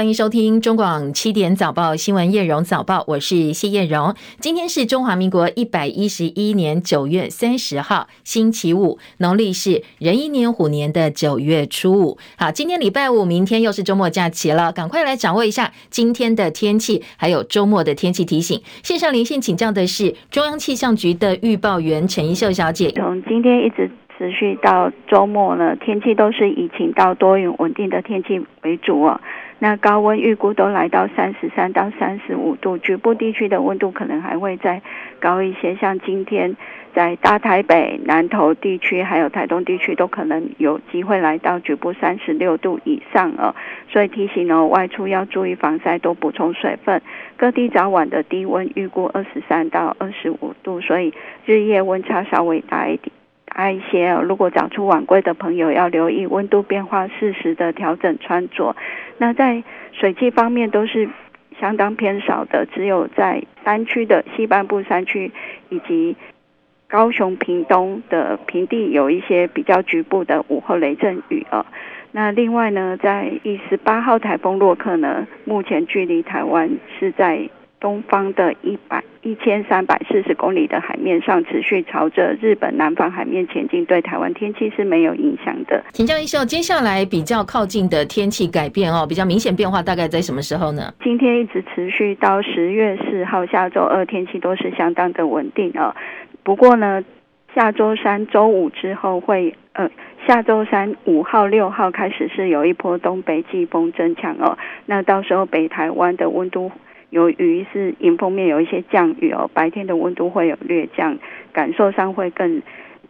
欢迎收听中广七点早报新闻叶荣早报，我是谢叶荣。今天是中华民国一百一十一年九月三十号，星期五，农历是壬寅年虎年的九月初五。好，今天礼拜五，明天又是周末假期了，赶快来掌握一下今天的天气，还有周末的天气提醒。线上连线请教的是中央气象局的预报员陈一秀小姐。从今天一直。持续到周末呢，天气都是以晴到多云稳定的天气为主哦。那高温预估都来到三十三到三十五度，局部地区的温度可能还会再高一些。像今天在大台北、南投地区还有台东地区都可能有机会来到局部三十六度以上哦。所以提醒哦，外出要注意防晒，多补充水分。各地早晚的低温预估二十三到二十五度，所以日夜温差稍微大一点。爱一些，如果早出晚归的朋友要留意温度变化，适时的调整穿着。那在水汽方面都是相当偏少的，只有在山区的西半部山区以及高雄屏东的平地有一些比较局部的午后雷阵雨啊。那另外呢，在一十八号台风洛克呢，目前距离台湾是在。东方的一百一千三百四十公里的海面上，持续朝着日本南方海面前进，对台湾天气是没有影响的。请教一下，接下来比较靠近的天气改变哦，比较明显变化大概在什么时候呢？今天一直持续到十月四号，下周二天气都是相当的稳定哦。不过呢，下周三、周五之后会，呃，下周三五号、六号开始是有一波东北季风增强哦。那到时候北台湾的温度。由于是迎风面有一些降雨哦，白天的温度会有略降，感受上会更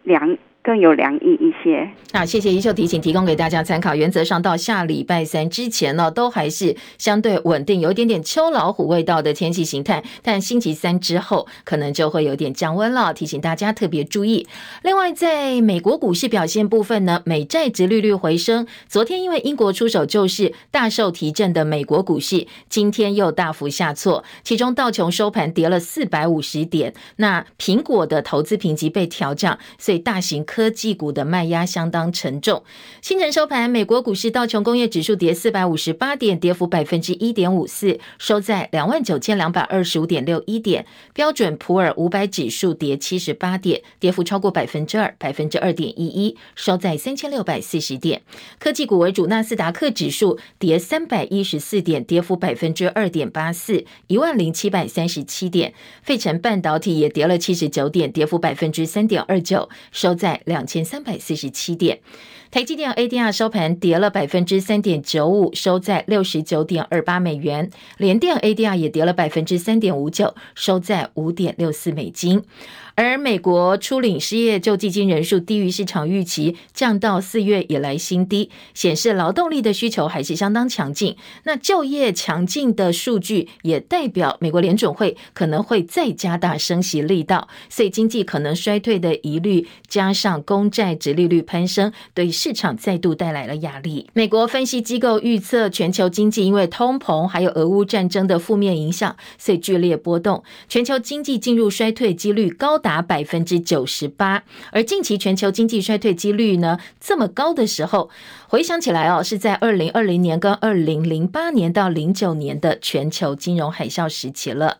凉。更有凉意一些。那，谢谢怡秀提醒，提供给大家参考。原则上到下礼拜三之前呢，都还是相对稳定，有一点点秋老虎味道的天气形态。但星期三之后，可能就会有点降温了，提醒大家特别注意。另外，在美国股市表现部分呢，美债殖利率回升。昨天因为英国出手救市，大受提振的美国股市，今天又大幅下挫。其中道琼收盘跌了四百五十点。那苹果的投资评级被调降，所以大型。科技股的卖压相当沉重。清晨收盘，美国股市道琼工业指数跌四百五十八点，跌幅百分之一点五四，收在两万九千两百二十五点六一点。标准普尔五百指数跌七十八点，跌幅超过百分之二，百分之二点一一，收在三千六百四十点。科技股为主，纳斯达克指数跌三百一十四点，跌幅百分之二点八四，一万零七百三十七点。费城半导体也跌了七十九点，跌幅百分之三点二九，收在。两千三百四十七点，台积电 ADR 收盘跌了百分之三点九五，收在六十九点二八美元。联电 ADR 也跌了百分之三点五九，收在五点六四美金。而美国初领失业救济金人数低于市场预期，降到四月以来新低，显示劳动力的需求还是相当强劲。那就业强劲的数据也代表美国联准会可能会再加大升息力道，所以经济可能衰退的疑虑，加上公债殖利率攀升，对市场再度带来了压力。美国分析机构预测，全球经济因为通膨还有俄乌战争的负面影响，所以剧烈波动，全球经济进入衰退几率高达百分之九十八，而近期全球经济衰退几率呢，这么高的时候，回想起来哦，是在二零二零年跟二零零八年到零九年的全球金融海啸时期了。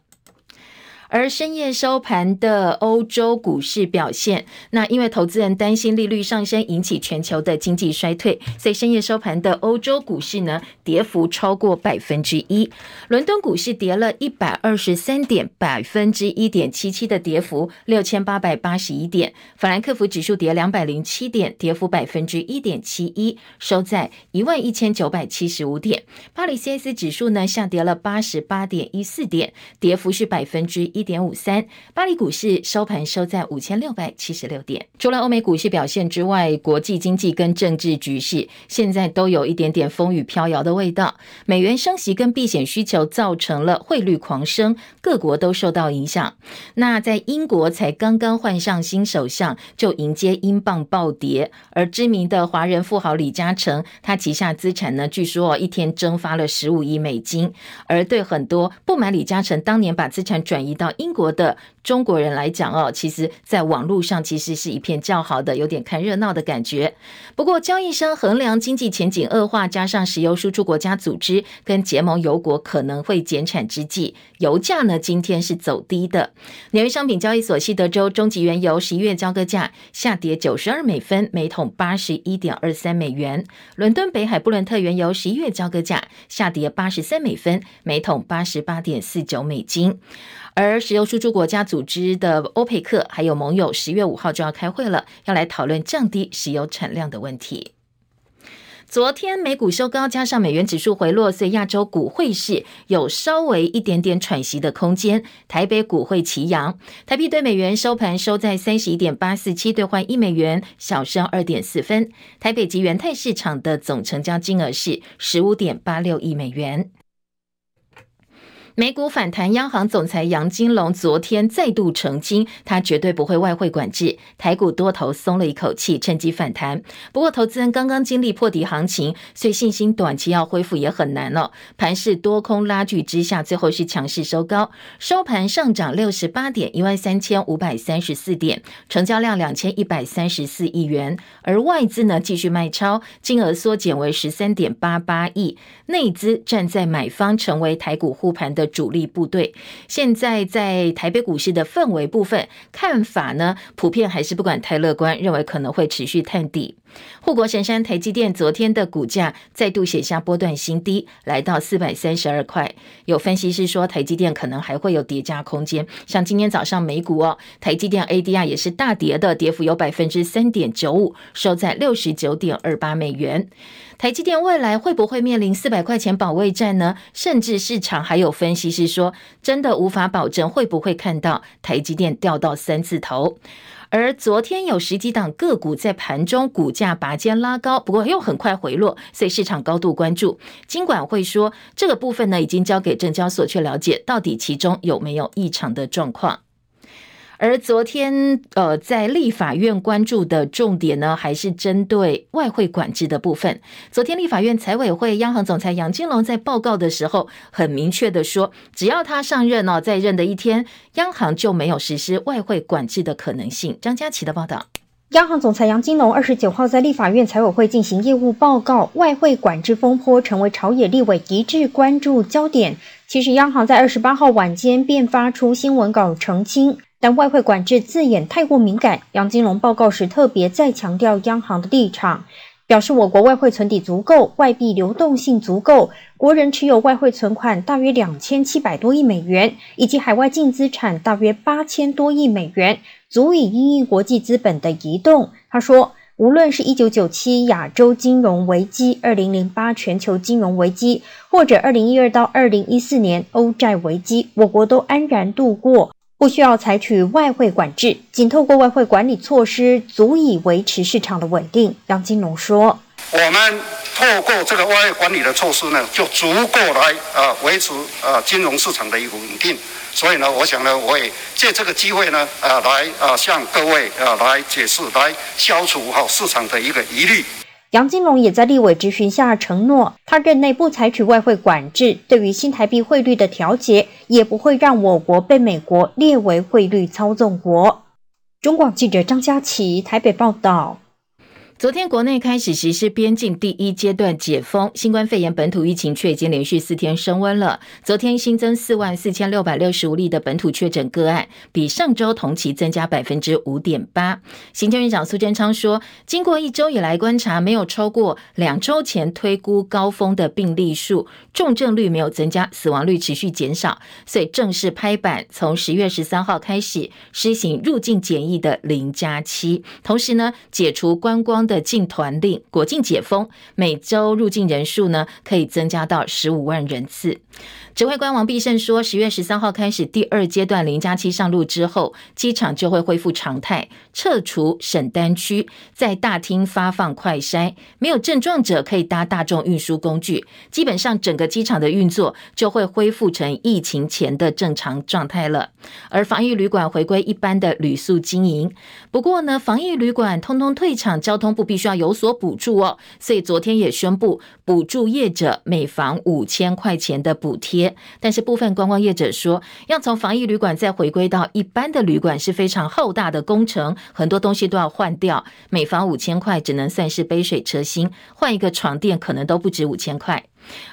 而深夜收盘的欧洲股市表现，那因为投资人担心利率上升引起全球的经济衰退，所以深夜收盘的欧洲股市呢，跌幅超过百分之一。伦敦股市跌了一百二十三点，百分之一点七七的跌幅，六千八百八十一点。法兰克福指数跌两百零七点，跌幅百分之一点七一，收在一万一千九百七十五点。巴黎 CS 指数呢，下跌了八十八点一四点，跌幅是百分之一。一点五三，巴黎股市收盘收在五千六百七十六点。除了欧美股市表现之外，国际经济跟政治局势现在都有一点点风雨飘摇的味道。美元升息跟避险需求造成了汇率狂升，各国都受到影响。那在英国才刚刚换上新首相，就迎接英镑暴跌。而知名的华人富豪李嘉诚，他旗下资产呢，据说一天蒸发了十五亿美金。而对很多不满李嘉诚当年把资产转移到英国的中国人来讲哦，其实在网络上其实是一片叫好的，有点看热闹的感觉。不过，交易商衡量经济前景恶化，加上石油输出国家组织跟结盟油国可能会减产之际，油价呢今天是走低的。纽约商品交易所西德州中级原油十一月交割价下跌九十二美分，每桶八十一点二三美元。伦敦北海布伦特原油十一月交割价下跌八十三美分，每桶八十八点四九美金。而石油输出国家组织的欧佩克还有盟友十月五号就要开会了，要来讨论降低石油产量的问题。昨天美股收高，加上美元指数回落，所以亚洲股汇市有稍微一点点喘息的空间。台北股汇齐扬，台币对美元收盘收在三十一点八四七兑换一美元，小升二点四分。台北及元泰市场的总成交金额是十五点八六亿美元。美股反弹，央行总裁杨金龙昨天再度澄清，他绝对不会外汇管制。台股多头松了一口气，趁机反弹。不过，投资人刚刚经历破底行情，所以信心短期要恢复也很难了。盘势多空拉锯之下，最后是强势收高，收盘上涨六十八点，一万三千五百三十四点，成交量两千一百三十四亿元。而外资呢，继续卖超，金额缩减为十三点八八亿，内资站在买方，成为台股护盘的主力部队，现在在台北股市的氛围部分看法呢，普遍还是不管太乐观，认为可能会持续探底。护国神山台积电昨天的股价再度写下波段新低，来到四百三十二块。有分析师说，台积电可能还会有跌价空间。像今天早上美股哦，台积电 ADR 也是大跌的，跌幅有百分之三点九五，收在六十九点二八美元。台积电未来会不会面临四百块钱保卫战呢？甚至市场还有分析师说，真的无法保证会不会看到台积电掉到三字头。而昨天有十几档个股在盘中股价拔尖拉高，不过又很快回落，所以市场高度关注。金管会说，这个部分呢已经交给证交所去了解，到底其中有没有异常的状况。而昨天，呃，在立法院关注的重点呢，还是针对外汇管制的部分。昨天立法院财委会央行总裁杨金龙在报告的时候，很明确的说，只要他上任哦，在任的一天，央行就没有实施外汇管制的可能性。张佳琪的报道。央行总裁杨金龙二十九号在立法院财委会进行业务报告，外汇管制风波成为朝野立委一致关注焦点。其实，央行在二十八号晚间便发出新闻稿澄清。但外汇管制字眼太过敏感，杨金龙报告时特别再强调央行的立场，表示我国外汇存底足够，外币流动性足够，国人持有外汇存款大约两千七百多亿美元，以及海外净资产大约八千多亿美元，足以因应国际资本的移动。他说，无论是一九九七亚洲金融危机、二零零八全球金融危机，或者二零一二到二零一四年欧债危机，我国都安然度过。不需要采取外汇管制，仅透过外汇管理措施，足以维持市场的稳定。杨金龙说：“我们透过这个外汇管理的措施呢，就足够来啊维持啊金融市场的一个稳定。所以呢，我想呢，我也借这个机会呢，啊来啊向各位啊来解释，来消除好市场的一个疑虑。”杨金龙也在立委质询下承诺，他任内不采取外汇管制，对于新台币汇率的调节，也不会让我国被美国列为汇率操纵国。中广记者张佳琪台北报道。昨天国内开始实施边境第一阶段解封，新冠肺炎本土疫情却已经连续四天升温了。昨天新增四万四千六百六十五例的本土确诊个案，比上周同期增加百分之五点八。行政院长苏贞昌说，经过一周以来观察，没有超过两周前推估高峰的病例数，重症率没有增加，死亡率持续减少，所以正式拍板，从十月十三号开始施行入境检疫的零加七，同时呢，解除观光的禁团令，国境解封，每周入境人数呢可以增加到十五万人次。指挥官王必胜说，十月十三号开始第二阶段零加七上路之后，机场就会恢复常态，撤除省单区，在大厅发放快筛，没有症状者可以搭大众运输工具。基本上整个机场的运作就会恢复成疫情前的正常状态了。而防疫旅馆回归一般的旅宿经营。不过呢，防疫旅馆通通退场，交通部。必须要有所补助哦，所以昨天也宣布补助业者每房五千块钱的补贴。但是部分观光业者说，要从防疫旅馆再回归到一般的旅馆是非常浩大的工程，很多东西都要换掉，每房五千块只能算是杯水车薪，换一个床垫可能都不止五千块。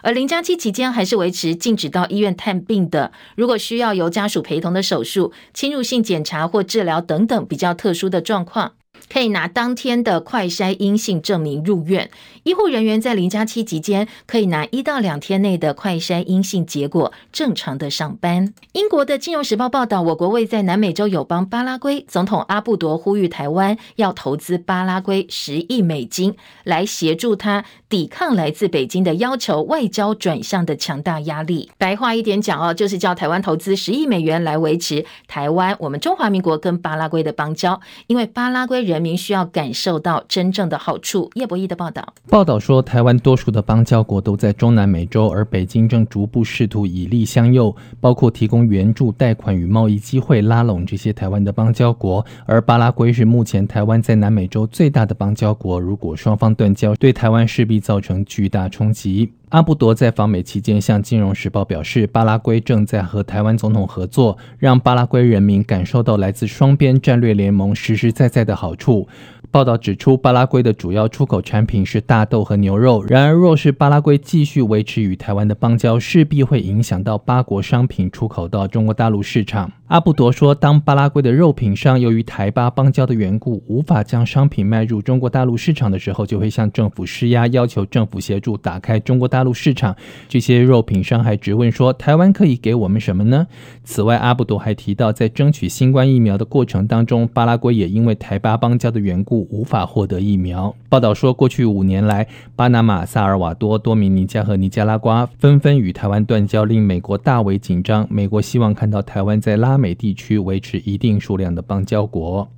而零加七期间还是维持禁止到医院探病的，如果需要由家属陪同的手术、侵入性检查或治疗等等比较特殊的状况。可以拿当天的快筛阴性证明入院。医护人员在零加七期间可以拿一到两天内的快筛阴性结果，正常的上班。英国的《金融时报》报道，我国位在南美洲友邦巴拉圭，总统阿布多呼吁台湾要投资巴拉圭十亿美金，来协助他抵抗来自北京的要求外交转向的强大压力。白话一点讲哦，就是叫台湾投资十亿美元来维持台湾我们中华民国跟巴拉圭的邦交，因为巴拉圭人人民需要感受到真正的好处。叶博弈的报道。报道说，台湾多数的邦交国都在中南美洲，而北京正逐步试图以利相诱，包括提供援助、贷款与贸易机会，拉拢这些台湾的邦交国。而巴拉圭是目前台湾在南美洲最大的邦交国，如果双方断交，对台湾势必造成巨大冲击。阿布多在访美期间向《金融时报》表示，巴拉圭正在和台湾总统合作，让巴拉圭人民感受到来自双边战略联盟实实在在的好处。报道指出，巴拉圭的主要出口产品是大豆和牛肉。然而，若是巴拉圭继续维持与台湾的邦交，势必会影响到巴国商品出口到中国大陆市场。阿布多说，当巴拉圭的肉品商由于台巴邦交的缘故，无法将商品卖入中国大陆市场的时候，就会向政府施压，要求政府协助打开中国大陆市场。这些肉品商还质问说，台湾可以给我们什么呢？此外，阿布多还提到，在争取新冠疫苗的过程当中，巴拉圭也因为台巴邦交的缘故。无法获得疫苗。报道说，过去五年来，巴拿马、萨尔瓦多、多米尼加和尼加拉瓜纷纷与台湾断交，令美国大为紧张。美国希望看到台湾在拉美地区维持一定数量的邦交国。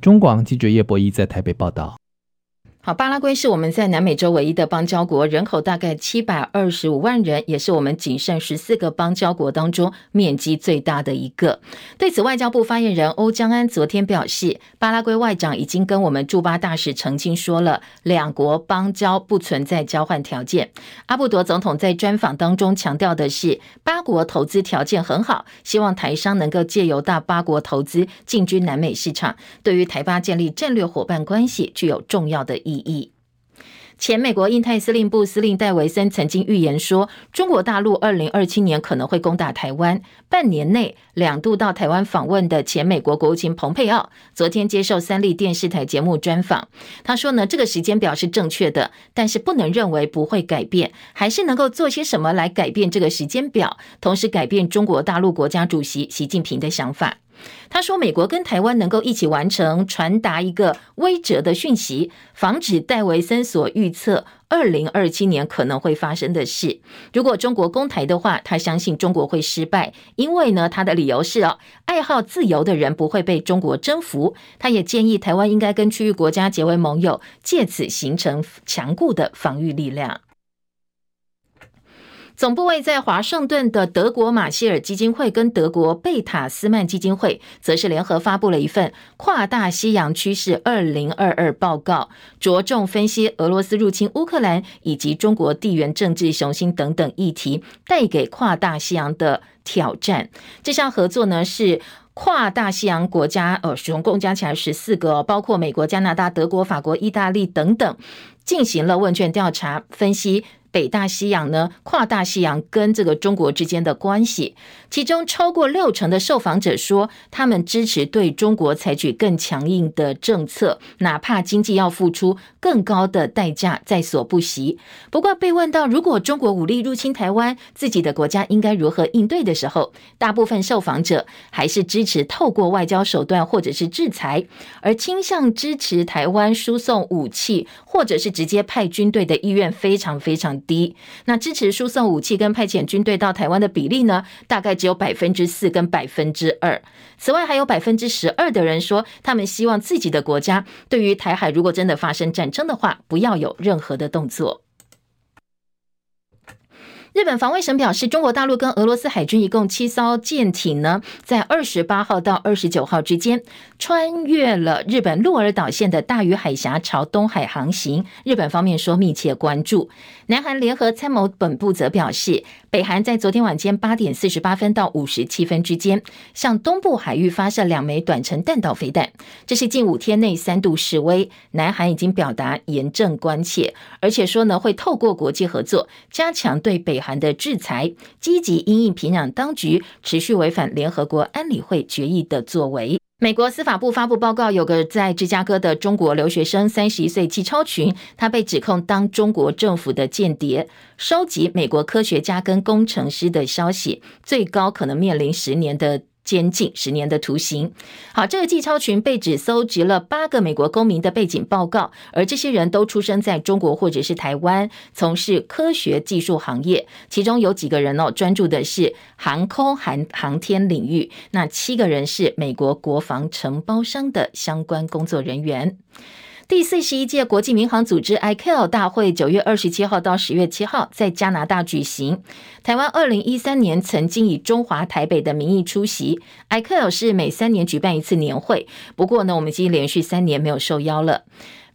中广记者叶博弈在台北报道。好，巴拉圭是我们在南美洲唯一的邦交国，人口大概七百二十五万人，也是我们仅剩十四个邦交国当中面积最大的一个。对此，外交部发言人欧江安昨天表示，巴拉圭外长已经跟我们驻巴大使澄清说了，两国邦交不存在交换条件。阿布多总统在专访当中强调的是，巴国投资条件很好，希望台商能够借由到巴国投资进军南美市场，对于台巴建立战略伙伴关系具有重要的意义。意义。前美国印太司令部司令戴维森曾经预言说，中国大陆二零二七年可能会攻打台湾。半年内两度到台湾访问的前美国国务卿蓬佩奥，昨天接受三立电视台节目专访，他说呢，这个时间表是正确的，但是不能认为不会改变，还是能够做些什么来改变这个时间表，同时改变中国大陆国家主席习近平的想法。他说：“美国跟台湾能够一起完成传达一个威慑的讯息，防止戴维森所预测二零二七年可能会发生的事。如果中国攻台的话，他相信中国会失败，因为呢，他的理由是哦，爱好自由的人不会被中国征服。他也建议台湾应该跟区域国家结为盟友，借此形成强固的防御力量。”总部位在华盛顿的德国马歇尔基金会跟德国贝塔斯曼基金会，则是联合发布了一份跨大西洋趋势二零二二报告，着重分析俄罗斯入侵乌克兰以及中国地缘政治雄心等等议题带给跨大西洋的挑战。这项合作呢，是跨大西洋国家，呃，总共加起来十四个，包括美国、加拿大、德国、法国、意大利等等，进行了问卷调查分析。北大西洋呢，跨大西洋跟这个中国之间的关系，其中超过六成的受访者说，他们支持对中国采取更强硬的政策，哪怕经济要付出更高的代价，在所不惜。不过被问到如果中国武力入侵台湾，自己的国家应该如何应对的时候，大部分受访者还是支持透过外交手段或者是制裁，而倾向支持台湾输送武器或者是直接派军队的意愿非常非常低，那支持输送武器跟派遣军队到台湾的比例呢？大概只有百分之四跟百分之二。此外，还有百分之十二的人说，他们希望自己的国家对于台海如果真的发生战争的话，不要有任何的动作。日本防卫省表示，中国大陆跟俄罗斯海军一共七艘舰艇呢，在二十八号到二十九号之间穿越了日本鹿儿岛县的大隅海峡，朝东海航行。日本方面说密切关注。南韩联合参谋本部则表示，北韩在昨天晚间八点四十八分到五十七分之间，向东部海域发射两枚短程弹道飞弹，这是近五天内三度示威。南韩已经表达严正关切，而且说呢，会透过国际合作加强对北韩。的制裁，积极因应平壤当局持续违反联合国安理会决议的作为。美国司法部发布报告，有个在芝加哥的中国留学生，三十一岁季超群，他被指控当中国政府的间谍，收集美国科学家跟工程师的消息，最高可能面临十年的。监禁十年的徒刑。好，这个季超群被指搜集了八个美国公民的背景报告，而这些人都出生在中国或者是台湾，从事科学技术行业。其中有几个人哦，专注的是航空航航天领域。那七个人是美国国防承包商的相关工作人员。第四十一届国际民航组织 ICAO 大会九月二十七号到十月七号在加拿大举行。台湾二零一三年曾经以中华台北的名义出席。ICAO 是每三年举办一次年会，不过呢，我们已经连续三年没有受邀了。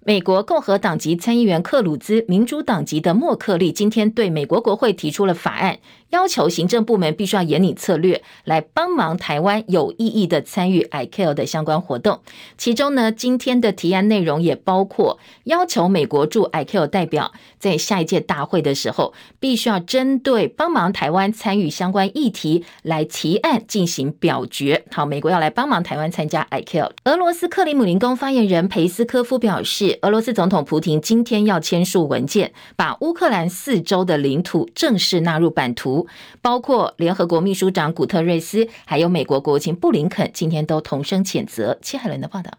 美国共和党籍参议员克鲁兹、民主党籍的莫克利今天对美国国会提出了法案。要求行政部门必须要研拟策略来帮忙台湾有意义的参与 i c a 的相关活动。其中呢，今天的提案内容也包括要求美国驻 i c a 代表在下一届大会的时候，必须要针对帮忙台湾参与相关议题来提案进行表决。好，美国要来帮忙台湾参加 i c a。俄罗斯克里姆林宫发言人裴斯科夫表示，俄罗斯总统普廷今天要签署文件，把乌克兰四周的领土正式纳入版图。包括联合国秘书长古特瑞斯，还有美国国务卿布林肯，今天都同声谴责。切海伦的报道。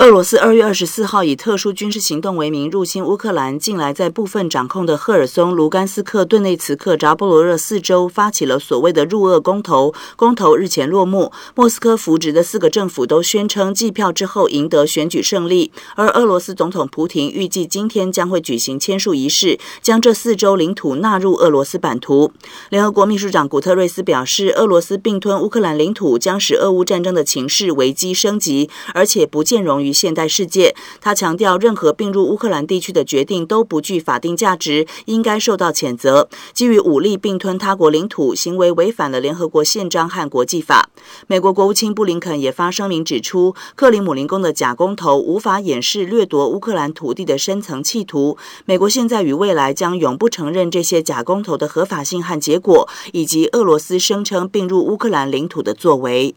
俄罗斯二月二十四号以特殊军事行动为名入侵乌克兰，近来在部分掌控的赫尔松、卢甘斯克、顿内茨克、扎波罗热四州发起了所谓的入俄公投。公投日前落幕，莫斯科扶植的四个政府都宣称计票之后赢得选举胜利。而俄罗斯总统普廷预计今天将会举行签署仪式，将这四州领土纳入俄罗斯版图。联合国秘书长古特瑞斯表示，俄罗斯并吞乌克兰领土将使俄乌战争的情势危机升级，而且不见容于现代世界，他强调，任何并入乌克兰地区的决定都不具法定价值，应该受到谴责。基于武力并吞他国领土，行为违反了联合国宪章和国际法。美国国务卿布林肯也发声明指出，克里姆林宫的假公投无法掩饰掠夺乌克兰土地的深层企图。美国现在与未来将永不承认这些假公投的合法性和结果，以及俄罗斯声称并入乌克兰领土的作为。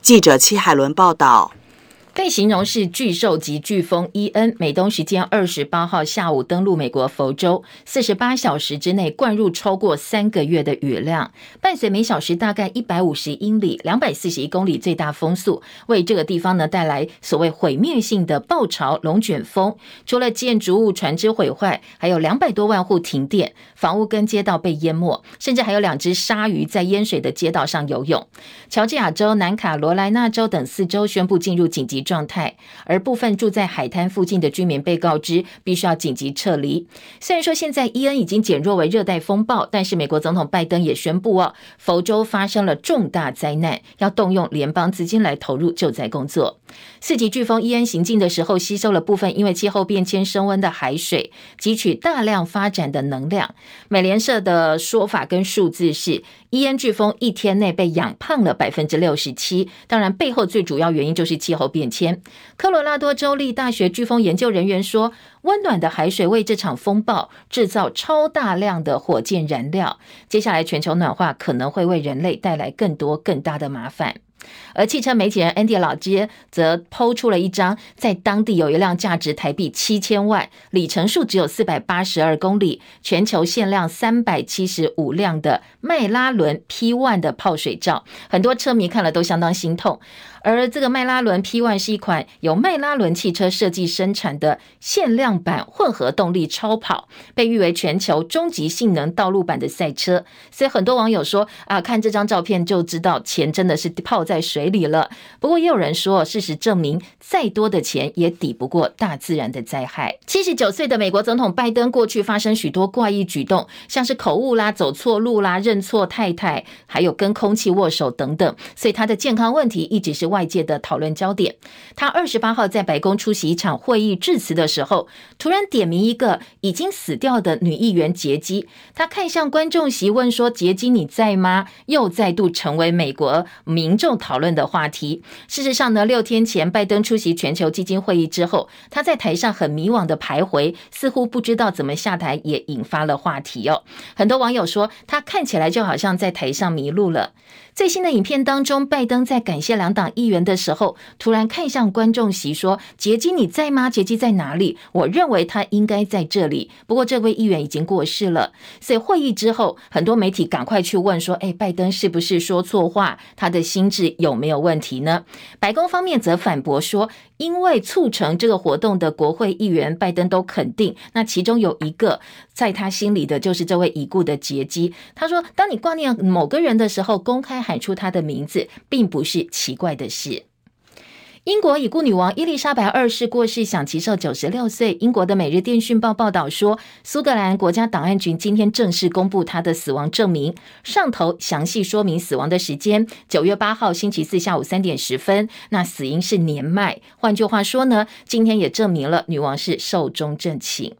记者戚海伦报道。被形容是巨兽级飓风伊恩，美东时间二十八号下午登陆美国佛州，四十八小时之内灌入超过三个月的雨量，伴随每小时大概一百五十英里、两百四十一公里最大风速，为这个地方呢带来所谓毁灭性的暴潮龙卷风。除了建筑物、船只毁坏，还有两百多万户停电，房屋跟街道被淹没，甚至还有两只鲨鱼在淹水的街道上游泳。乔治亚州、南卡罗来纳州等四州宣布进入紧急状态，而部分住在海滩附近的居民被告知必须要紧急撤离。虽然说现在伊恩已经减弱为热带风暴，但是美国总统拜登也宣布哦，佛州发生了重大灾难，要动用联邦资金来投入救灾工作。四级飓风伊恩行进的时候，吸收了部分因为气候变迁升温的海水，汲取大量发展的能量。美联社的说法跟数字是，伊恩飓风一天内被养胖了百分之六十七。当然，背后最主要原因就是气候变迁。科罗拉多州立大学飓风研究人员说，温暖的海水为这场风暴制造超大量的火箭燃料。接下来，全球暖化可能会为人类带来更多更大的麻烦。而汽车媒体人 Andy 老街则抛出了一张，在当地有一辆价值台币七千万、里程数只有四百八十二公里、全球限量三百七十五辆的迈拉伦 P1 的泡水照，很多车迷看了都相当心痛。而这个迈拉伦 P1 是一款由迈拉伦汽车设计生产的限量版混合动力超跑，被誉为全球终极性能道路版的赛车。所以很多网友说啊，看这张照片就知道钱真的是泡在。在水里了。不过也有人说，事实证明，再多的钱也抵不过大自然的灾害。七十九岁的美国总统拜登过去发生许多怪异举动，像是口误啦、走错路啦、认错太太，还有跟空气握手等等，所以他的健康问题一直是外界的讨论焦点。他二十八号在白宫出席一场会议致辞的时候，突然点名一个已经死掉的女议员杰基，他看向观众席问说：“杰基你在吗？”又再度成为美国民众讨论的话题。事实上呢，六天前拜登出席全球基金会议之后，他在台上很迷惘的徘徊，似乎不知道怎么下台，也引发了话题哦。很多网友说，他看起来就好像在台上迷路了。最新的影片当中，拜登在感谢两党议员的时候，突然看向观众席说：“杰基你在吗？杰基在哪里？”我认为他应该在这里。不过这位议员已经过世了，所以会议之后，很多媒体赶快去问说：“哎，拜登是不是说错话？他的心智有没有问题呢？”白宫方面则反驳说：“因为促成这个活动的国会议员，拜登都肯定，那其中有一个在他心里的就是这位已故的杰基。”他说：“当你挂念某个人的时候，公开。”喊出他的名字，并不是奇怪的事。英国已故女王伊丽莎白二世过世，享耆寿九十六岁。英国的《每日电讯报》报道说，苏格兰国家档案局今天正式公布她的死亡证明，上头详细说明死亡的时间：九月八号星期四下午三点十分。那死因是年迈。换句话说呢，今天也证明了女王是寿终正寝。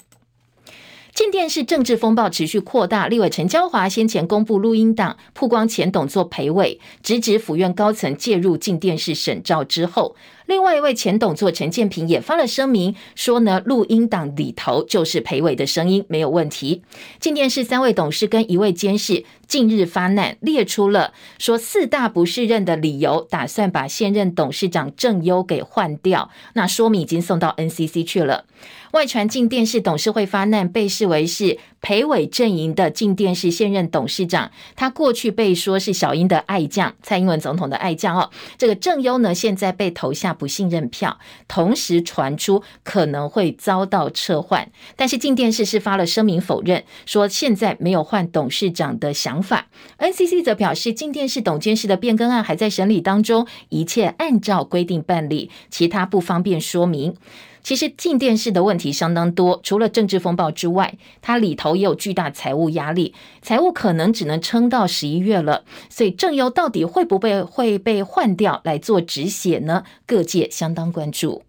静电视政治风暴持续扩大，立委陈椒华先前公布录音档，曝光前董座裴伟，直指府院高层介入静电视审照之后。另外一位前董座陈建平也发了声明，说呢，录音档里头就是裴伟的声音，没有问题。静电视三位董事跟一位监事近日发难，列出了说四大不适任的理由，打算把现任董事长郑优给换掉。那说明已经送到 NCC 去了。外传进电视董事会发难，被视为是裴伟阵营的进电视现任董事长，他过去被说是小英的爱将，蔡英文总统的爱将哦。这个郑优呢，现在被投下不信任票，同时传出可能会遭到撤换。但是进电视是发了声明否认，说现在没有换董事长的想法。NCC 则表示，静电视董监事的变更案还在审理当中，一切按照规定办理，其他不方便说明。其实静电视的问题相当多，除了政治风暴之外，它里头也有巨大财务压力，财务可能只能撑到十一月了。所以郑优到底会不会会被换掉来做止血呢？各界相当关注。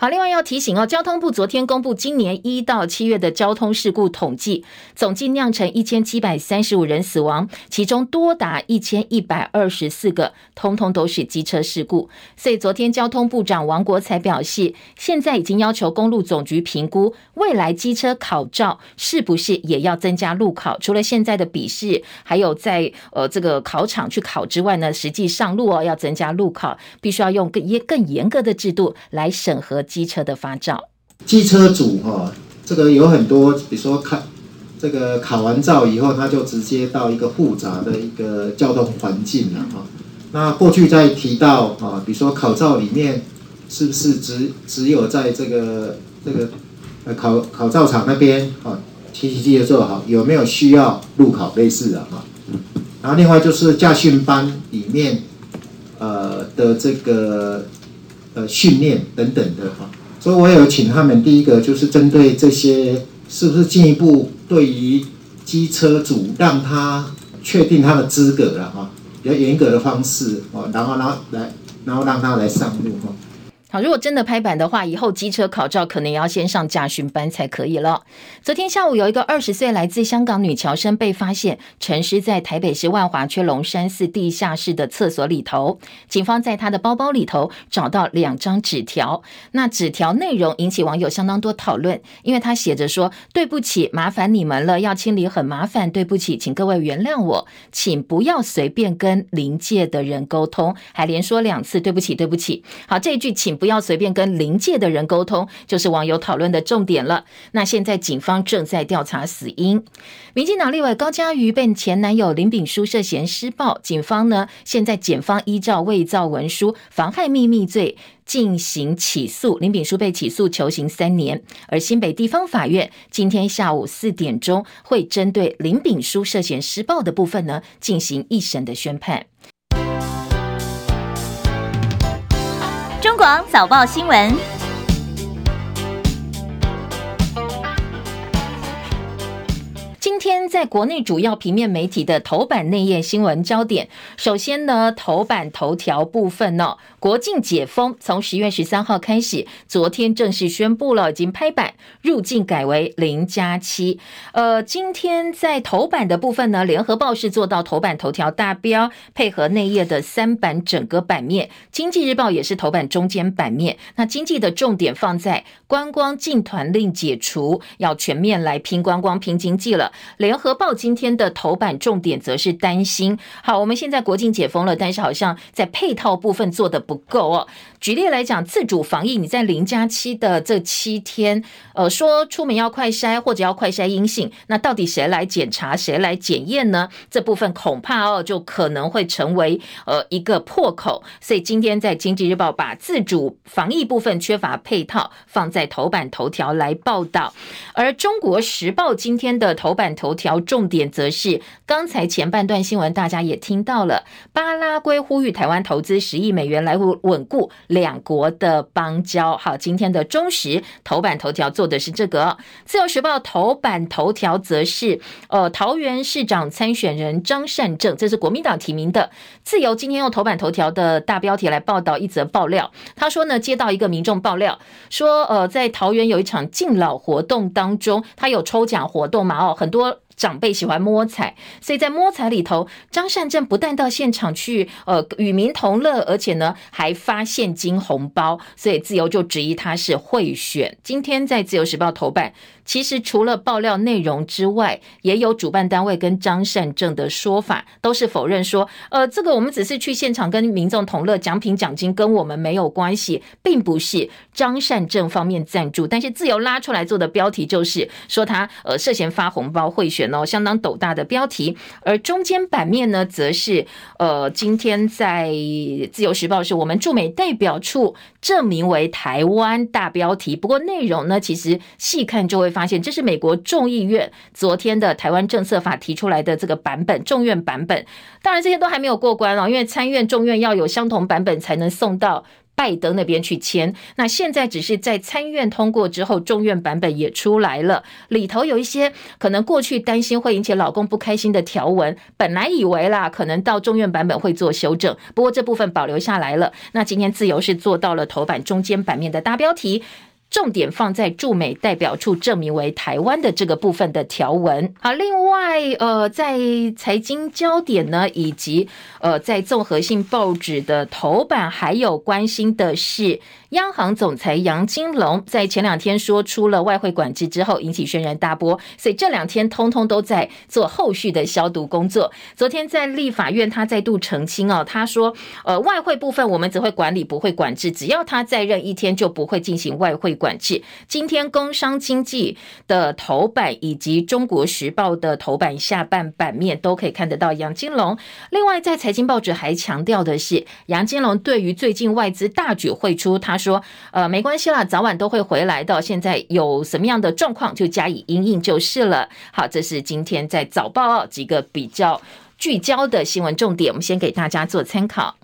好，另外要提醒哦，交通部昨天公布今年一到七月的交通事故统计，总计酿成一千七百三十五人死亡，其中多达一千一百二十四个，通通都是机车事故。所以昨天交通部长王国材表示，现在已经要求公路总局评估未来机车考照是不是也要增加路考，除了现在的笔试，还有在呃这个考场去考之外呢，实际上路哦要增加路考，必须要用更严更严格的制度来审核。机车的发照，机车主哈，这个有很多，比如说考这个考完照以后，他就直接到一个复杂的一个交通环境了哈。那过去在提到啊，比如说考照里面是不是只只有在这个这个呃考考照场那边啊，骑骑机车做好，有没有需要路考类似的哈？然后另外就是驾训班里面呃的这个。训练等等的哈，所以我有请他们，第一个就是针对这些，是不是进一步对于机车主让他确定他的资格了哈，比较严格的方式哦，然后然后来，然后让他来上路哈。好，如果真的拍板的话，以后机车考照可能要先上驾训班才可以了。昨天下午，有一个二十岁来自香港女侨生被发现沉尸在台北市万华区龙山寺地下室的厕所里头。警方在她的包包里头找到两张纸条，那纸条内容引起网友相当多讨论，因为他写着说：“对不起，麻烦你们了，要清理很麻烦，对不起，请各位原谅我，请不要随便跟灵界的人沟通。”还连说两次“对不起，对不起”。好，这一句请。不要随便跟临界的人沟通，就是网友讨论的重点了。那现在警方正在调查死因。民进党立委高嘉瑜被前男友林炳书涉嫌施暴，警方呢现在检方依照伪造文书、妨害秘密罪进行起诉，林炳书被起诉求刑三年。而新北地方法院今天下午四点钟会针对林炳书涉嫌施暴的部分呢进行一审的宣判。网早报新闻。在国内主要平面媒体的头版内页新闻焦点，首先呢，头版头条部分呢、哦，国境解封从十月十三号开始，昨天正式宣布了，已经拍板入境改为零加七。呃，今天在头版的部分呢，联合报是做到头版头条大标，配合内页的三版整个版面，经济日报也是头版中间版面。那经济的重点放在观光禁团令解除，要全面来拼观光、拼经济了。联合报今天的头版重点则是担心，好，我们现在国境解封了，但是好像在配套部分做的不够哦。举例来讲，自主防疫，你在零加七的这七天，呃，说出门要快筛或者要快筛阴性，那到底谁来检查，谁来检验呢？这部分恐怕哦，就可能会成为呃一个破口。所以今天在经济日报把自主防疫部分缺乏配套放在在头版头条来报道，而中国时报今天的头版头条重点则是刚才前半段新闻大家也听到了，巴拉圭呼吁台湾投资十亿美元来稳固。两国的邦交，好，今天的中时头版头条做的是这个。自由时报头版头条则是，呃，桃园市长参选人张善政，这是国民党提名的。自由今天用头版头条的大标题来报道一则爆料，他说呢，接到一个民众爆料，说，呃，在桃园有一场敬老活动当中，他有抽奖活动嘛，哦，很多。长辈喜欢摸彩，所以在摸彩里头，张善政不但到现场去，呃，与民同乐，而且呢还发现金红包，所以自由就质疑他是贿选。今天在自由时报头版。其实除了爆料内容之外，也有主办单位跟张善政的说法，都是否认说，呃，这个我们只是去现场跟民众同乐，奖品奖金跟我们没有关系，并不是张善政方面赞助。但是自由拉出来做的标题就是说他呃涉嫌发红包贿选哦，相当斗大的标题。而中间版面呢，则是呃今天在自由时报是我们驻美代表处证明为台湾大标题，不过内容呢，其实细看就会。发现这是美国众议院昨天的台湾政策法提出来的这个版本，众院版本。当然这些都还没有过关哦，因为参院、众院要有相同版本才能送到拜登那边去签。那现在只是在参院通过之后，众院版本也出来了，里头有一些可能过去担心会引起老公不开心的条文，本来以为啦，可能到众院版本会做修正，不过这部分保留下来了。那今天自由是做到了头版中间版面的大标题。重点放在驻美代表处证明为台湾的这个部分的条文。好，另外，呃，在财经焦点呢，以及呃，在综合性报纸的头版，还有关心的是。央行总裁杨金龙在前两天说出了外汇管制之后，引起轩然大波，所以这两天通通都在做后续的消毒工作。昨天在立法院，他再度澄清哦，他说，呃，外汇部分我们只会管理，不会管制，只要他在任一天，就不会进行外汇管制。今天工商经济的头版以及中国时报的头版下半版面都可以看得到杨金龙。另外，在财经报纸还强调的是，杨金龙对于最近外资大举汇出，他。说呃，没关系啦，早晚都会回来的。现在有什么样的状况就加以应应就是了。好，这是今天在早报几个比较聚焦的新闻重点，我们先给大家做参考。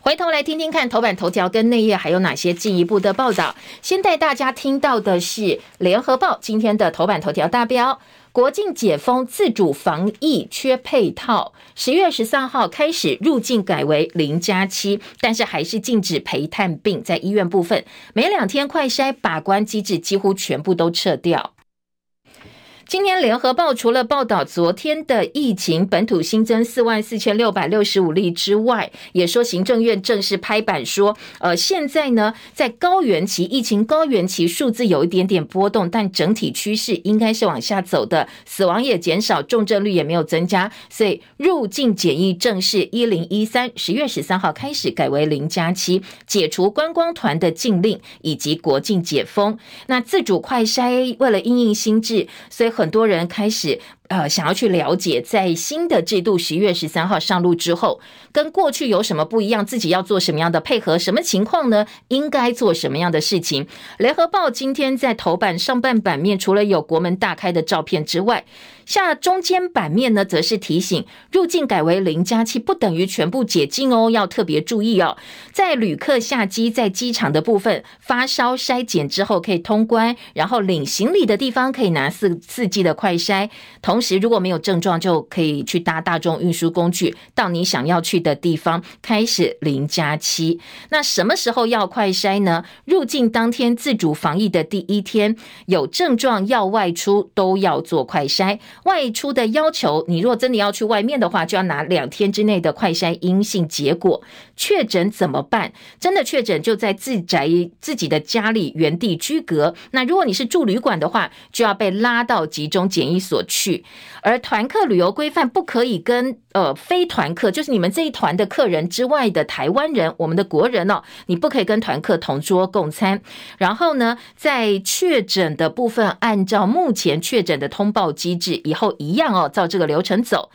回头来听听看头版头条跟内页还有哪些进一步的报道。先带大家听到的是联合报今天的头版头条大标。国境解封，自主防疫缺配套。十月十三号开始入境改为零加七，但是还是禁止陪探病。在医院部分，每两天快筛把关机制几乎全部都撤掉。今天联合报除了报道昨天的疫情本土新增四万四千六百六十五例之外，也说行政院正式拍板说，呃，现在呢在高原期疫情高原期数字有一点点波动，但整体趋势应该是往下走的，死亡也减少，重症率也没有增加，所以入境检疫正式一零一三十月十三号开始改为零加七，解除观光团的禁令以及国境解封。那自主快筛为了因应新制，所以。很多人开始呃，想要去了解，在新的制度十一月十三号上路之后，跟过去有什么不一样？自己要做什么样的配合？什么情况呢？应该做什么样的事情？联合报今天在头版上半版面，除了有国门大开的照片之外，下中间版面呢，则是提醒入境改为零加七不等于全部解禁哦，要特别注意哦。在旅客下机在机场的部分，发烧筛检之后可以通关，然后领行李的地方可以拿四四剂的快筛。同同时，如果没有症状，就可以去搭大众运输工具到你想要去的地方，开始零加七。那什么时候要快筛呢？入境当天自主防疫的第一天，有症状要外出都要做快筛。外出的要求，你若真的要去外面的话，就要拿两天之内的快筛阴性结果。确诊怎么办？真的确诊就在自宅自己的家里原地居隔。那如果你是住旅馆的话，就要被拉到集中检疫所去。而团客旅游规范不可以跟呃非团客，就是你们这一团的客人之外的台湾人，我们的国人哦，你不可以跟团客同桌共餐。然后呢，在确诊的部分，按照目前确诊的通报机制，以后一样哦，照这个流程走。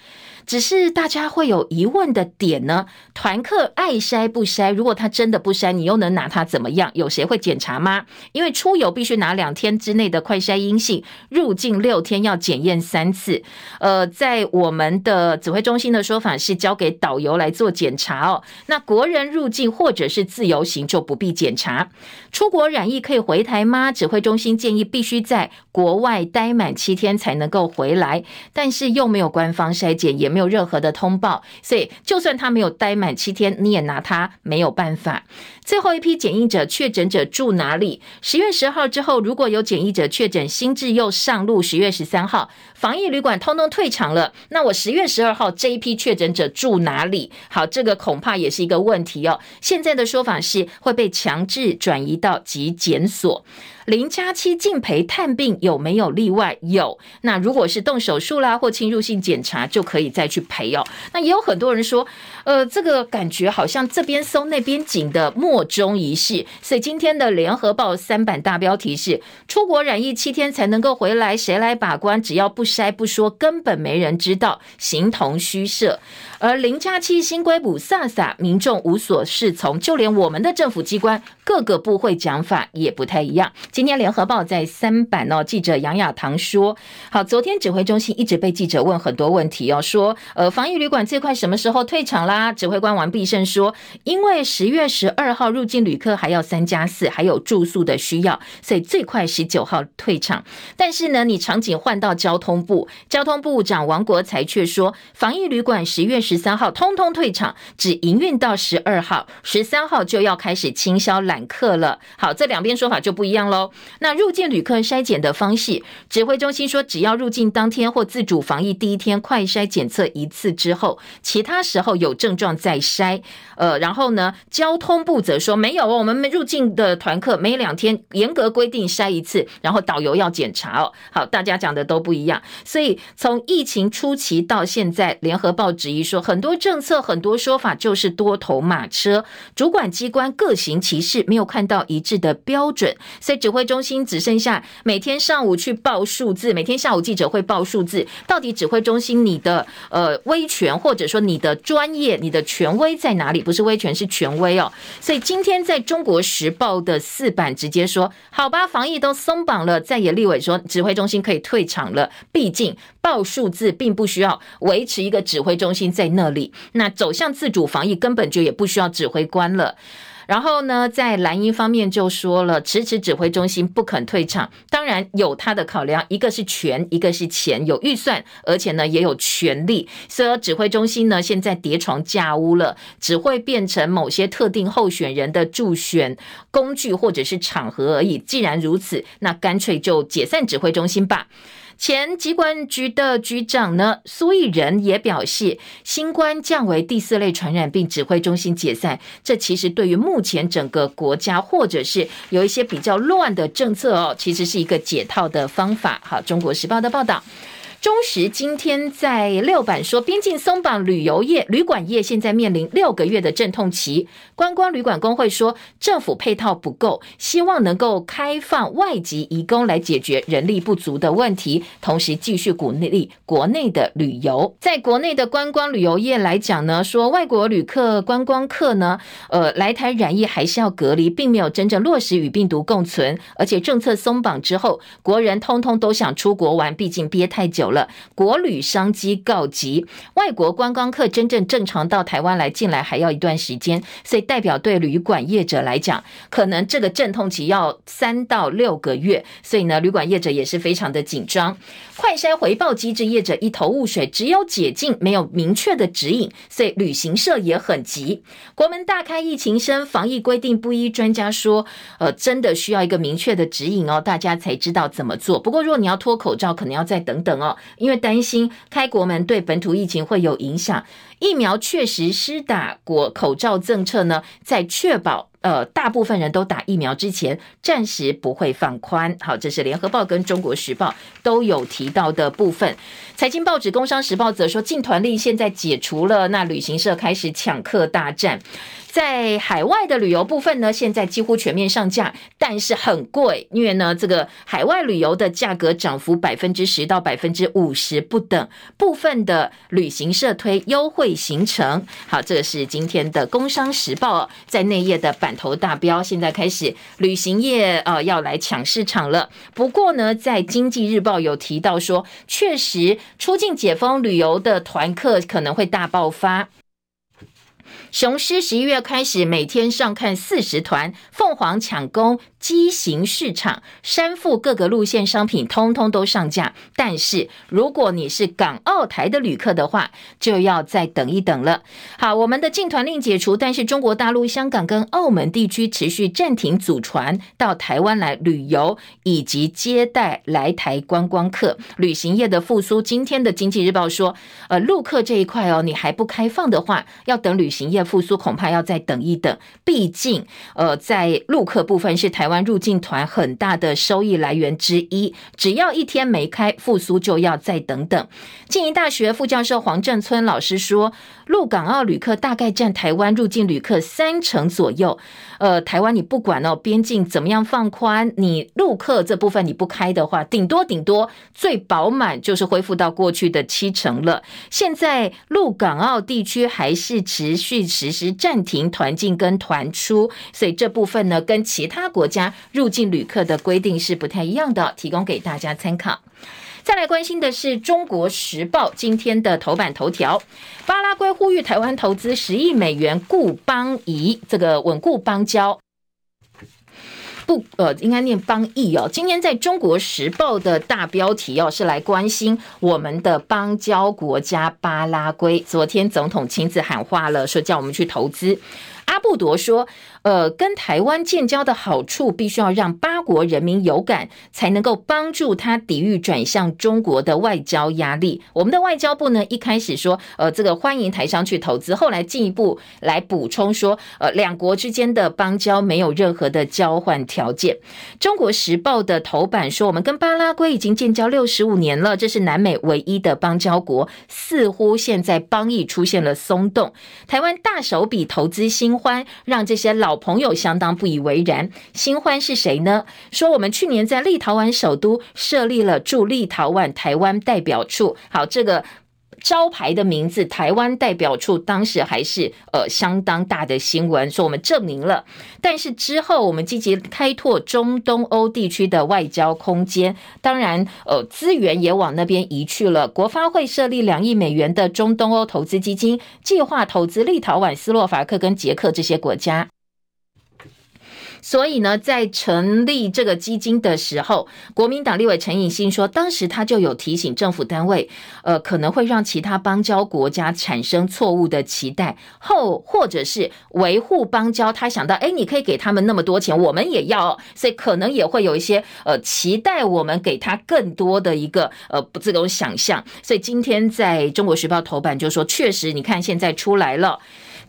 只是大家会有疑问的点呢，团客爱筛不筛？如果他真的不筛，你又能拿他怎么样？有谁会检查吗？因为出游必须拿两天之内的快筛阴性，入境六天要检验三次。呃，在我们的指挥中心的说法是交给导游来做检查哦。那国人入境或者是自由行就不必检查。出国染疫可以回台吗？指挥中心建议必须在国外待满七天才能够回来，但是又没有官方筛检，也没。没有任何的通报，所以就算他没有待满七天，你也拿他没有办法。最后一批检疫者确诊者住哪里？十月十号之后，如果有检疫者确诊，新制又上路。十月十三号，防疫旅馆通通退场了。那我十月十二号这一批确诊者住哪里？好，这个恐怕也是一个问题哦。现在的说法是会被强制转移到急检所。零加七禁陪探病有没有例外？有。那如果是动手术啦或侵入性检查，就可以再去陪哦。那也有很多人说，呃，这个感觉好像这边松那边紧的莫衷一是。所以今天的联合报三版大标题是：出国染疫七天才能够回来，谁来把关？只要不筛不说，根本没人知道，形同虚设。而零加七新规补飒飒，民众无所适从，就连我们的政府机关各个部会讲法也不太一样。今天联合报在三版哦，记者杨雅棠说：好，昨天指挥中心一直被记者问很多问题哦，说呃，防疫旅馆这块什么时候退场啦？指挥官王必胜说，因为十月十二号入境旅客还要三加四，还有住宿的需要，所以最快十九号退场。但是呢，你场景换到交通部，交通部长王国材却说，防疫旅馆十月十三号通通退场，只营运到十二号，十三号就要开始清消揽客了。好，这两边说法就不一样喽。那入境旅客筛检的方式，指挥中心说，只要入境当天或自主防疫第一天快筛检测一次之后，其他时候有症状再筛。呃，然后呢，交通部则说没有哦，我们入境的团客每两天严格规定筛一次，然后导游要检查哦。好，大家讲的都不一样，所以从疫情初期到现在，联合报质疑说。很多政策、很多说法就是多头马车，主管机关各行其事，没有看到一致的标准，所以指挥中心只剩下每天上午去报数字，每天下午记者会报数字。到底指挥中心你的呃威权，或者说你的专业、你的权威在哪里？不是威权，是权威哦。所以今天在中国时报的四版直接说：好吧，防疫都松绑了，在野立委说指挥中心可以退场了，毕竟。报数字并不需要维持一个指挥中心在那里，那走向自主防疫根本就也不需要指挥官了。然后呢，在蓝营方面就说了，迟迟指挥中心不肯退场，当然有他的考量，一个是权，一个是钱，有预算，而且呢也有权力，所以指挥中心呢现在叠床架屋了，只会变成某些特定候选人的助选工具或者是场合而已。既然如此，那干脆就解散指挥中心吧。前疾管局的局长呢，苏益仁也表示，新冠降为第四类传染病，指挥中心解散，这其实对于目前整个国家或者是有一些比较乱的政策哦，其实是一个解套的方法。好，《中国时报》的报道。中时今天在六版说，边境松绑，旅游业、旅馆业现在面临六个月的阵痛期。观光旅馆工会说，政府配套不够，希望能够开放外籍移工来解决人力不足的问题，同时继续鼓励国内的旅游。在国内的观光旅游业来讲呢，说外国旅客、观光客呢，呃，来台染疫还是要隔离，并没有真正落实与病毒共存，而且政策松绑之后，国人通通都想出国玩，毕竟憋太久。了，国旅商机告急，外国观光客真正正常到台湾来进来还要一段时间，所以代表对旅馆业者来讲，可能这个阵痛期要三到六个月，所以呢，旅馆业者也是非常的紧张。快筛回报机制业者一头雾水，只有解禁，没有明确的指引，所以旅行社也很急。国门大开，疫情升，防疫规定不一，专家说，呃，真的需要一个明确的指引哦，大家才知道怎么做。不过，如果你要脱口罩，可能要再等等哦，因为担心开国门对本土疫情会有影响。疫苗确实施打过口罩政策呢，在确保。呃，大部分人都打疫苗之前，暂时不会放宽。好，这是联合报跟中国时报都有提到的部分。财经报纸工商时报则说，禁团令现在解除了，那旅行社开始抢客大战。在海外的旅游部分呢，现在几乎全面上架，但是很贵，因为呢，这个海外旅游的价格涨幅百分之十到百分之五十不等。部分的旅行社推优惠行程。好，这是今天的《工商时报》在内页的版头大标。现在开始，旅行业呃要来抢市场了。不过呢，在《经济日报》有提到说，确实出境解封，旅游的团客可能会大爆发。雄狮十一月开始每天上看四十团，凤凰抢攻机型市场，山富各个路线商品通通都上架。但是如果你是港澳台的旅客的话，就要再等一等了。好，我们的禁团令解除，但是中国大陆、香港跟澳门地区持续暂停组团到台湾来旅游以及接待来台观光客。旅行业的复苏，今天的经济日报说，呃，陆客这一块哦，你还不开放的话，要等旅行行业。复苏恐怕要再等一等，毕竟，呃，在陆客部分是台湾入境团很大的收益来源之一。只要一天没开，复苏就要再等等。静宜大学副教授黄正村老师说，陆港澳旅客大概占台湾入境旅客三成左右。呃，台湾你不管哦，边境怎么样放宽，你陆客这部分你不开的话，顶多顶多最饱满就是恢复到过去的七成了。现在陆港澳地区还是持续去实施暂停团进跟团出，所以这部分呢，跟其他国家入境旅客的规定是不太一样的，提供给大家参考。再来关心的是《中国时报》今天的头版头条：巴拉圭呼吁台湾投资十亿美元固邦谊，这个稳固邦交。不，呃，应该念邦谊哦。今天在《中国时报》的大标题哦，是来关心我们的邦交国家巴拉圭。昨天总统亲自喊话了，说叫我们去投资。阿布多说。呃，跟台湾建交的好处，必须要让巴国人民有感，才能够帮助他抵御转向中国的外交压力。我们的外交部呢，一开始说，呃，这个欢迎台商去投资，后来进一步来补充说，呃，两国之间的邦交没有任何的交换条件。中国时报的头版说，我们跟巴拉圭已经建交六十五年了，这是南美唯一的邦交国，似乎现在邦谊出现了松动。台湾大手笔投资新欢，让这些老朋友相当不以为然。新欢是谁呢？说我们去年在立陶宛首都设立了驻立陶宛台湾代表处。好，这个招牌的名字“台湾代表处”当时还是呃相当大的新闻，说我们证明了。但是之后我们积极开拓中东欧地区的外交空间，当然呃资源也往那边移去了。国发会设立两亿美元的中东欧投资基金，计划投资立陶宛、斯洛伐克跟捷克这些国家。所以呢，在成立这个基金的时候，国民党立委陈引兴说，当时他就有提醒政府单位，呃，可能会让其他邦交国家产生错误的期待，后或者是维护邦交，他想到，哎，你可以给他们那么多钱，我们也要，所以可能也会有一些呃期待，我们给他更多的一个呃这种想象。所以今天在中国时报头版就说，确实，你看现在出来了。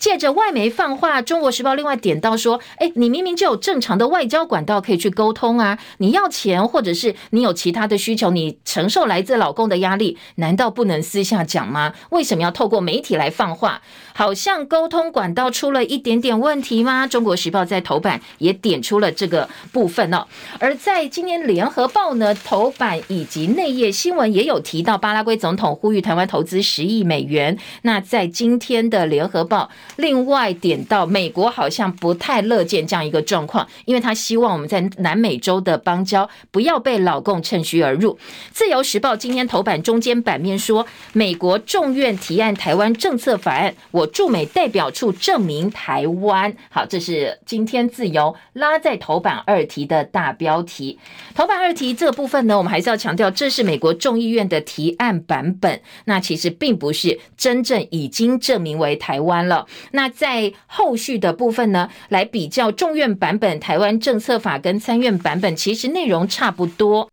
借着外媒放话，《中国时报》另外点到说：“哎，你明明就有正常的外交管道可以去沟通啊，你要钱或者是你有其他的需求，你承受来自老公的压力，难道不能私下讲吗？为什么要透过媒体来放话？好像沟通管道出了一点点问题吗？”《中国时报》在头版也点出了这个部分哦。而在今天《联合报》呢，头版以及内页新闻也有提到，巴拉圭总统呼吁台湾投资十亿美元。那在今天的《联合报》另外点到，美国好像不太乐见这样一个状况，因为他希望我们在南美洲的邦交不要被老共趁虚而入。《自由时报》今天头版中间版面说，美国众院提案台湾政策法案，我驻美代表处证明台湾。好，这是今天自由拉在头版二题的大标题。头版二题这部分呢，我们还是要强调，这是美国众议院的提案版本，那其实并不是真正已经证明为台湾了。那在后续的部分呢，来比较众院版本台湾政策法跟参院版本，其实内容差不多。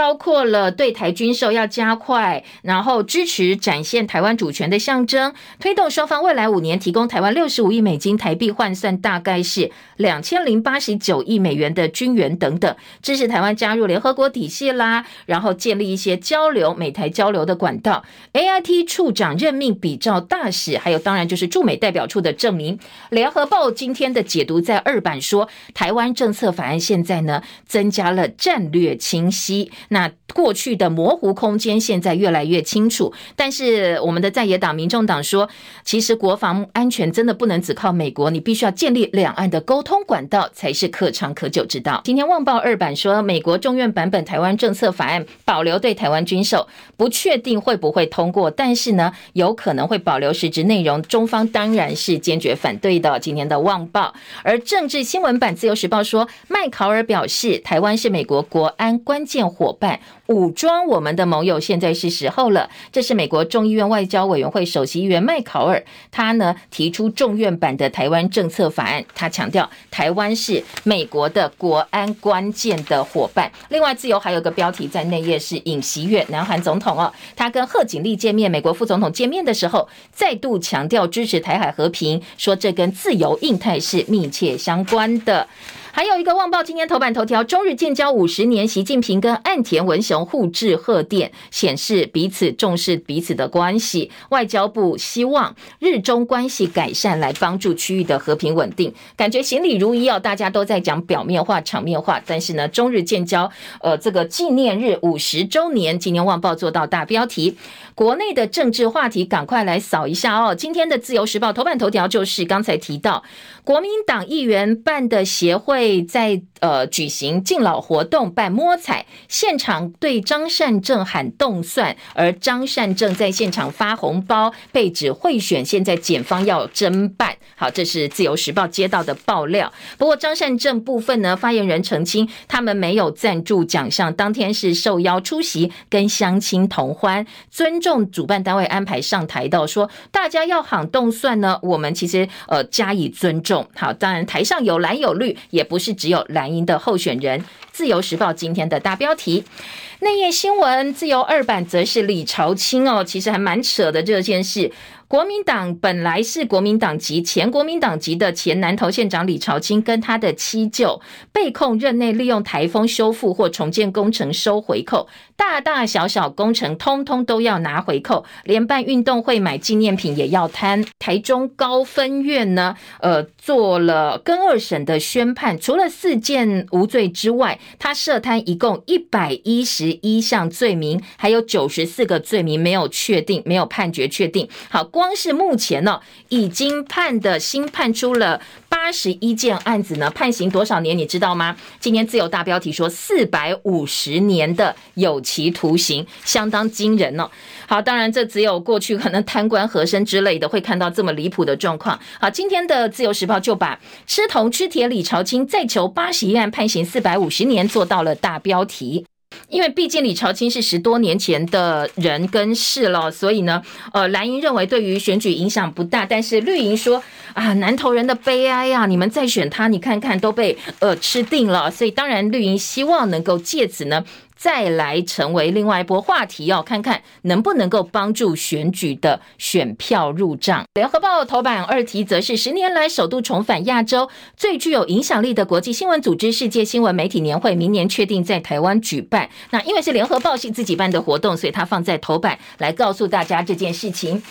包括了对台军售要加快，然后支持展现台湾主权的象征，推动双方未来五年提供台湾六十五亿美金台币换算大概是两千零八十九亿美元的军援等等，支持台湾加入联合国体系啦，然后建立一些交流美台交流的管道。AIT 处长任命比照大使，还有当然就是驻美代表处的证明。联合报今天的解读在二版说，台湾政策法案现在呢增加了战略清晰。那过去的模糊空间现在越来越清楚，但是我们的在野党民众党说，其实国防安全真的不能只靠美国，你必须要建立两岸的沟通管道才是可长可久之道。今天《旺报》二版说，美国众院版本台湾政策法案保留对台湾军售，不确定会不会通过，但是呢，有可能会保留实质内容，中方当然是坚决反对的。今天的《旺报》，而政治新闻版《自由时报》说，麦考尔表示，台湾是美国国安关键火伙伴。武装我们的盟友，现在是时候了。这是美国众议院外交委员会首席议员麦考尔，他呢提出众院版的台湾政策法案，他强调台湾是美国的国安关键的伙伴。另外，自由还有个标题在内页是尹锡悦，南韩总统哦，他跟贺锦丽见面，美国副总统见面的时候，再度强调支持台海和平，说这跟自由印太是密切相关的。还有一个《旺报》今天头版头条：中日建交五十年，习近平跟岸田文雄互致贺电，显示彼此重视彼此的关系。外交部希望日中关系改善，来帮助区域的和平稳定。感觉行礼如仪哦，大家都在讲表面话、场面话。但是呢，中日建交呃这个纪念日五十周年，今天《旺报》做到大标题。国内的政治话题，赶快来扫一下哦！今天的《自由时报》头版头条就是刚才提到，国民党议员办的协会在呃举行敬老活动，办摸彩，现场对被张善政喊动算，而张善政在现场发红包，被指贿选，现在检方要侦办。好，这是《自由时报》接到的爆料。不过张善政部分呢，发言人澄清，他们没有赞助奖项，当天是受邀出席，跟乡亲同欢，尊。重主办单位安排上台的说，大家要喊动算呢，我们其实呃加以尊重。好，当然台上有蓝有绿，也不是只有蓝营的候选人。自由时报今天的大标题，内页新闻，自由二版则是李朝清哦，其实还蛮扯的这件事。国民党本来是国民党籍，前国民党籍的前南投县长李朝卿跟他的七舅被控任内利用台风修复或重建工程收回扣，大大小小工程通通都要拿回扣，连办运动会买纪念品也要贪。台中高分院呢，呃，做了跟二审的宣判，除了四件无罪之外，他涉贪一共一百一十一项罪名，还有九十四个罪名没有确定，没有判决确定。好。光是目前呢，已经判的新判出了八十一件案子呢，判刑多少年？你知道吗？今天自由大标题说四百五十年的有期徒刑，相当惊人哦。好，当然这只有过去可能贪官和珅之类的会看到这么离谱的状况。好，今天的自由时报就把吃铜吃铁李朝清再求八十一案，判刑四百五十年做到了大标题。因为毕竟李朝清是十多年前的人跟事了，所以呢，呃，蓝营认为对于选举影响不大，但是绿营说啊，南投人的悲哀呀，你们再选他，你看看都被呃吃定了，所以当然绿营希望能够借此呢。再来成为另外一波话题哦，看看能不能够帮助选举的选票入账。联合报头版二题则是十年来首度重返亚洲，最具有影响力的国际新闻组织世界新闻媒体年会明年确定在台湾举办。那因为是联合报系自己办的活动，所以他放在头版来告诉大家这件事情。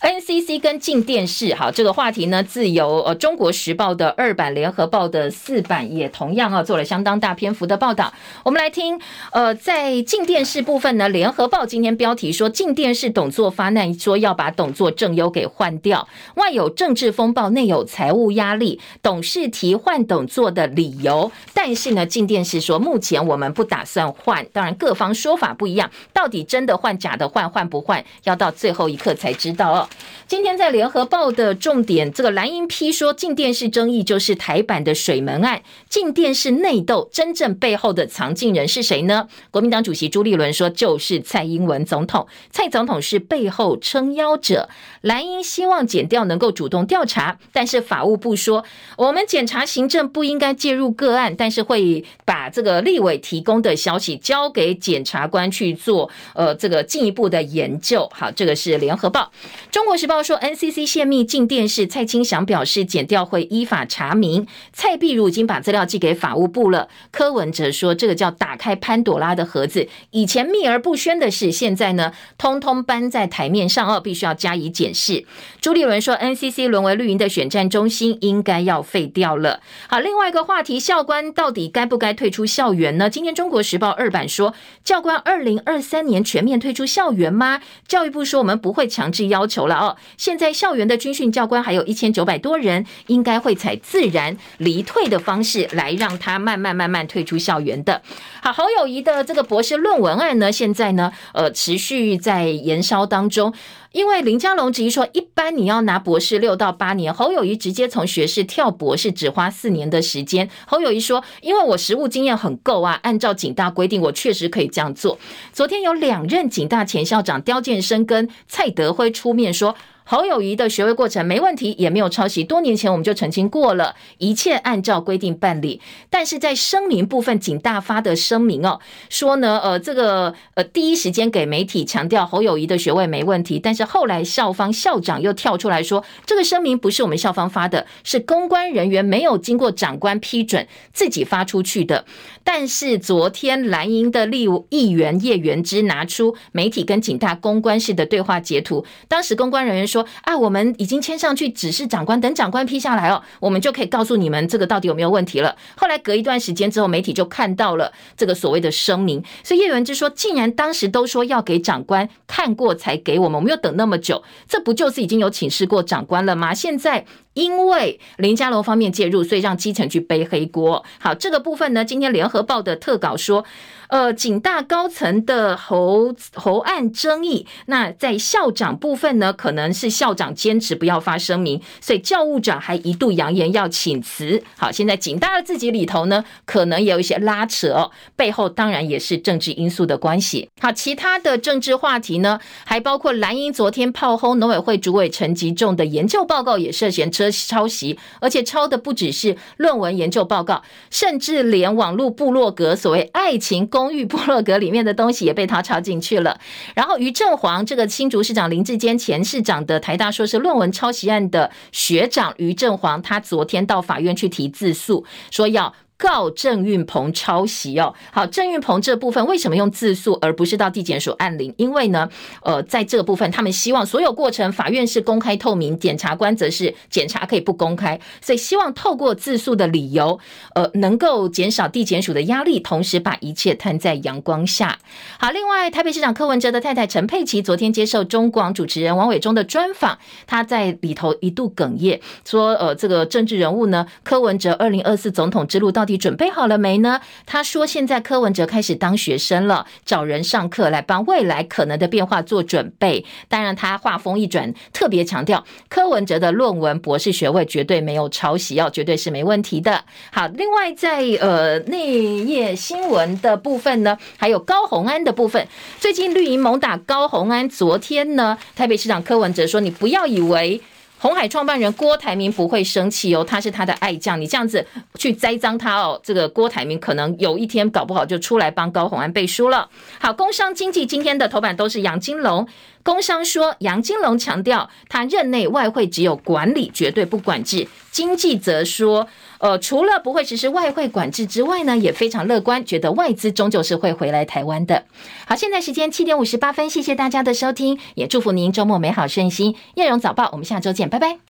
NCC 跟进电视，好，这个话题呢，自由呃中国时报的二版，联合报的四版也同样啊做了相当大篇幅的报道。我们来听，呃，在进电视部分呢，联合报今天标题说，进电视董座发难，说要把董座郑优给换掉，外有政治风暴，内有财务压力，董事提换董座的理由。但是呢，进电视说目前我们不打算换，当然各方说法不一样，到底真的换假的换换不换，要到最后一刻才知道哦。今天在联合报的重点，这个蓝营批说，镜电视争议就是台版的水门案，镜电视内斗，真正背后的藏镜人是谁呢？国民党主席朱立伦说，就是蔡英文总统，蔡总统是背后撑腰者。蓝营希望减掉能够主动调查，但是法务部说，我们检察行政不应该介入个案，但是会把这个立委提供的消息交给检察官去做，呃，这个进一步的研究。好，这个是联合报。中国时报说，NCC 泄密进电视，蔡清祥表示，检调会依法查明。蔡碧如已经把资料寄给法务部了。柯文哲说，这个叫打开潘朵拉的盒子，以前秘而不宣的事，现在呢，通通搬在台面上哦，必须要加以检视。朱立伦说，NCC 沦为绿营的选战中心，应该要废掉了。好，另外一个话题，校官到底该不该退出校园呢？今天中国时报二版说，教官二零二三年全面退出校园吗？教育部说，我们不会强制要求。了哦，现在校园的军训教官还有一千九百多人，应该会采自然离退的方式来让他慢慢慢慢退出校园的。好，侯友谊的这个博士论文案呢，现在呢，呃，持续在延烧当中。因为林佳龙质疑说，一般你要拿博士六到八年，侯友谊直接从学士跳博士只花四年的时间。侯友谊说，因为我实务经验很够啊，按照警大规定，我确实可以这样做。昨天有两任警大前校长刁建生跟蔡德辉出面说。侯友谊的学位过程没问题，也没有抄袭。多年前我们就澄清过了，一切按照规定办理。但是在声明部分，景大发的声明哦，说呢，呃，这个呃，第一时间给媒体强调侯友谊的学位没问题。但是后来校方校长又跳出来说，这个声明不是我们校方发的，是公关人员没有经过长官批准自己发出去的。但是昨天蓝营的立议员叶元之拿出媒体跟警大公关室的对话截图，当时公关人员说。说啊，我们已经签上去指示长官，等长官批下来哦，我们就可以告诉你们这个到底有没有问题了。后来隔一段时间之后，媒体就看到了这个所谓的声明，所以叶文之说，既然当时都说要给长官看过才给我们，我们又等那么久，这不就是已经有请示过长官了吗？现在因为林佳龙方面介入，所以让基层去背黑锅。好，这个部分呢，今天联合报的特稿说。呃，警大高层的侯侯案争议，那在校长部分呢，可能是校长坚持不要发声明，所以教务长还一度扬言要请辞。好，现在警大的自己里头呢，可能也有一些拉扯哦，背后当然也是政治因素的关系。好，其他的政治话题呢，还包括蓝英昨天炮轰农委会主委陈吉仲的研究报告也涉嫌抄抄袭，而且抄的不只是论文研究报告，甚至连网络部落格所谓爱情。公寓部落格里面的东西也被他抄进去了。然后于正煌这个新竹市长林志坚前市长的台大硕士论文抄袭案的学长于正煌，他昨天到法院去提自诉，说要。告郑运鹏抄袭哦，好，郑运鹏这部分为什么用自诉而不是到地检署按铃？因为呢，呃，在这个部分，他们希望所有过程法院是公开透明，检察官则是检察可以不公开，所以希望透过自诉的理由，呃，能够减少地检署的压力，同时把一切摊在阳光下。好，另外，台北市长柯文哲的太太陈佩琪昨天接受中广主持人王伟忠的专访，他在里头一度哽咽，说，呃，这个政治人物呢，柯文哲二零二四总统之路到。到底准备好了没呢？他说：“现在柯文哲开始当学生了，找人上课来帮未来可能的变化做准备。当然，他话锋一转，特别强调柯文哲的论文博士学位绝对没有抄袭，要绝对是没问题的。好，另外在呃内页新闻的部分呢，还有高虹安的部分。最近绿营猛打高虹安，昨天呢，台北市长柯文哲说：‘你不要以为。’红海创办人郭台铭不会生气哦，他是他的爱将，你这样子去栽赃他哦，这个郭台铭可能有一天搞不好就出来帮高红安背书了。好，工商经济今天的头版都是杨金龙。工商说，杨金龙强调，他任内外汇只有管理，绝对不管制。经济则说，呃，除了不会实施外汇管制之外呢，也非常乐观，觉得外资终究是会回来台湾的。好，现在时间七点五十八分，谢谢大家的收听，也祝福您周末美好顺心。叶荣早报，我们下周见，拜拜。